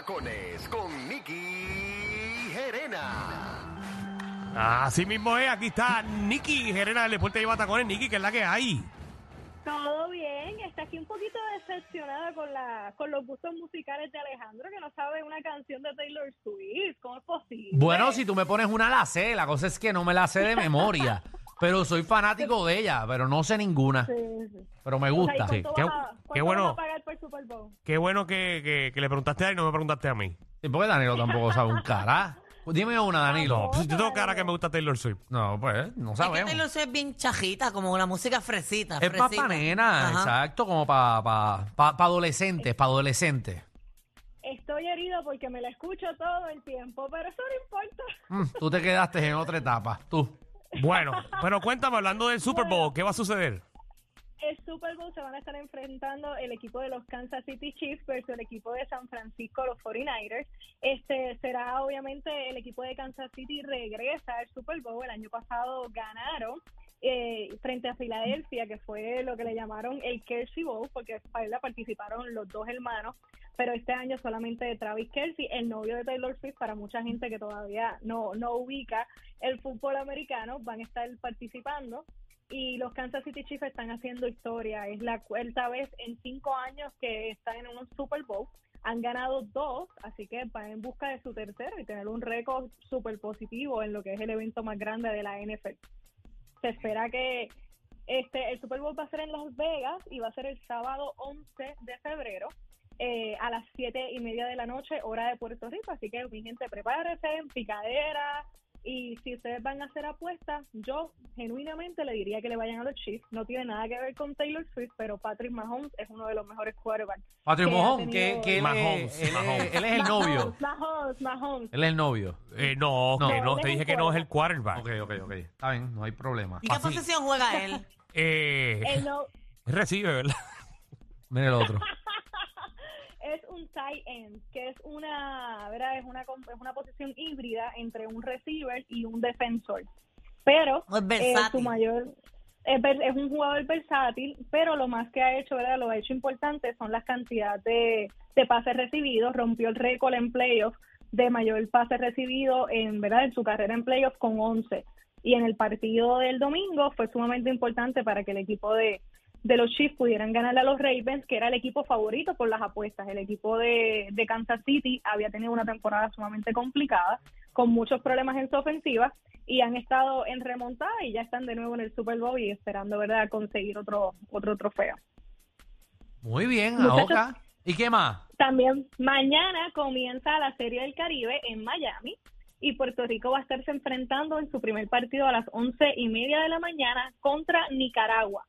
Tacones con Nicky Gerena. Así mismo es, aquí está Nicky Gerena del Deporte Lleva Tacones. Nicky, que es la que hay. Todo bien, está aquí un poquito decepcionada con la con los gustos musicales de Alejandro, que no sabe una canción de Taylor Swift. ¿Cómo es posible? Bueno, si tú me pones una la sé, la cosa es que no me la sé de memoria. pero soy fanático de ella, pero no sé ninguna. Sí, sí. Pero me O sea, ¿y gusta. ¿cuánto, Qué- vas a, cuánto qué bueno. vas a pagar por Super Bowl? Qué bueno que, que- que le preguntaste a él y no me preguntaste a mí. Sí, porque Danilo tampoco sabe un cara. Dime una, Danilo. No, pues yo tengo cara que me gusta Taylor Swift. No, pues, no Es que sabemos. Taylor Swift es bien chajita, como la música fresita. Es para fresita. nena, Ajá. exacto, como para pa, pa- pa adolescentes, para adolescentes. Estoy herido porque me la escucho todo el tiempo, pero eso no importa. Mm, tú te quedaste en otra etapa, tú. Bueno, pero cuéntame, hablando del Super Bowl, ¿qué va a suceder? El Super Bowl se van a estar enfrentando el equipo de los Kansas City Chiefs versus el equipo de San Francisco, los 49ers. Este será obviamente el equipo de Kansas City regresa al Super Bowl. El año pasado ganaron eh, frente a Filadelfia, que fue lo que le llamaron el Kelsey Bowl, porque para él participaron los dos hermanos. Pero este año solamente Travis Kelsey, el novio de Taylor Swift, para mucha gente que todavía no, no ubica el fútbol americano, van a estar participando y los Kansas City Chiefs están haciendo historia. Es la cuarta vez en cinco años que están en un Super Bowl. Han ganado dos, así que van en busca de su tercero y tener un récord súper positivo en lo que es el evento más grande de la NFL. Se espera que este el Super Bowl va a ser en Las Vegas y va a ser el sábado 11 de febrero eh, a las siete y media de la noche, hora de Puerto Rico. Así que, mi gente, prepárese, picadera. Y si ustedes van a hacer apuestas, yo genuinamente le diría que le vayan a los Chiefs. No tiene nada que ver con Taylor Swift, pero Patrick Mahomes es uno de los mejores quarterbacks. Patrick que que, tenido- que él, Mahomes, es, él, Mahomes. es, él es el novio. Mahomes, Mahomes, Mahomes. Él es el novio. Eh, no, No. que no, No, te dije que no es el Ok, quarterback. ok, ok. Está bien, no hay problema. ¿Y qué Así. posición juega él? Eh, Él no- recibe, ¿verdad? Mira el otro. tight end, que es una, ¿verdad? Es una, es una posición híbrida entre un receiver y un defensor. Pero Es eh, su mayor es, es un jugador versátil, pero lo más que ha hecho, ¿verdad? Lo ha hecho importante son las cantidades de, de pases recibidos. Rompió el récord en playoffs de mayor pase recibido en, ¿verdad? En su carrera en playoffs con 11. Y en el partido del domingo fue sumamente importante para que el equipo de, de los Chiefs pudieran ganarle a los Ravens, que era el equipo favorito por las apuestas. El equipo de, de Kansas City había tenido una temporada sumamente complicada, con muchos problemas en su ofensiva, y han estado en remontada y ya están de nuevo en el Super Bowl y esperando, ¿verdad?, conseguir otro, otro trofeo. Muy bien, Muchachos. Aoka. ¿Y qué más? También mañana comienza la Serie del Caribe en Miami y Puerto Rico va a estarse enfrentando en su primer partido a las once y media de la mañana contra Nicaragua.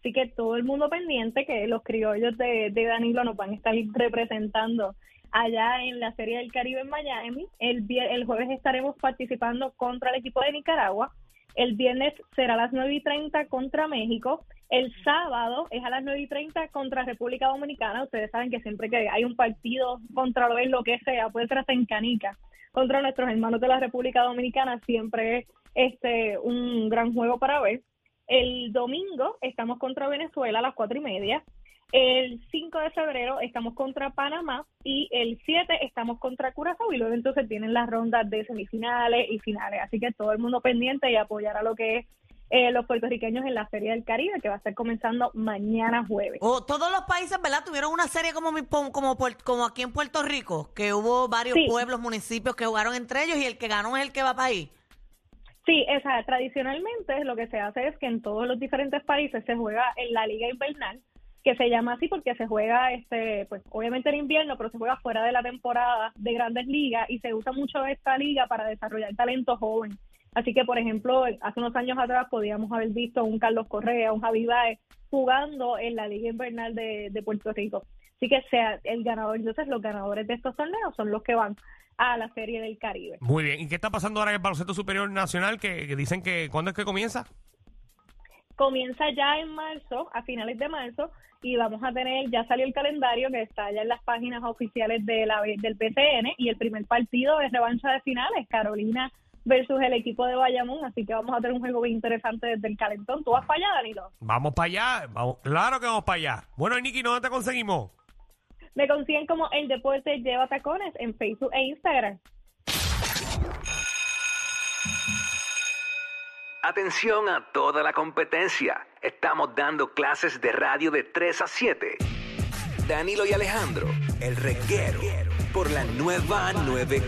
Así que todo el mundo pendiente que los criollos de, Danilo nos van a estar representando allá en la Serie del Caribe en Miami. El, el jueves estaremos participando contra el equipo de Nicaragua. El viernes será a las 9 y 30 contra México. El sábado es a las 9 y 30 contra República Dominicana. Ustedes saben que siempre que hay un partido contra lo, lo que sea, puede ser hasta en canica, contra nuestros hermanos de la República Dominicana, siempre es este, un gran juego para ver. El domingo estamos contra Venezuela a las cuatro y media. El 5 de febrero estamos contra Panamá y el 7 estamos contra Curazao y luego entonces tienen las rondas de semifinales y finales. Así que todo el mundo pendiente y apoyar a lo que es eh, los puertorriqueños en la Feria del Caribe que va a estar comenzando mañana jueves. O todos los países, ¿verdad? Tuvieron una serie como, mi- como, como, aquí en Puerto Rico, que hubo varios Sí. pueblos, municipios que jugaron entre ellos y el que ganó es el que va para ahí. Sí, esa, tradicionalmente lo que se hace es que en todos los diferentes países se juega en la liga invernal, que se llama así porque se juega, este, pues obviamente en invierno, pero se juega fuera de la temporada de grandes ligas y se usa mucho esta liga para desarrollar talento joven. Así que, por ejemplo, hace unos años atrás podíamos haber visto un Carlos Correa, un Javi Baez jugando en la liga invernal de, de Puerto Rico. Así que sea el ganador, entonces los ganadores de estos torneos son los que van a la Serie del Caribe. Muy bien. ¿Y qué está pasando ahora en el baloncesto superior nacional? Que, que dicen que ¿cuándo es que comienza? comienza ya en marzo, a finales de marzo, y vamos a tener, ya salió el calendario que está ya en las páginas oficiales de la, del PCN, y el primer partido es revancha de finales, Carolina versus el equipo de Bayamón, así que vamos a tener un juego bien interesante desde el calentón. ¿Tú vas para allá, Danilo? Vamos para allá. Vamos, claro que vamos para allá. Bueno, y Nicky, ¿dónde te conseguimos? Me consiguen como El Deporte Lleva Tacones en Facebook e Instagram. Atención a toda la competencia. Estamos dando clases de radio de 3 a 7. Danilo y Alejandro, el reguero, por la nueva 9.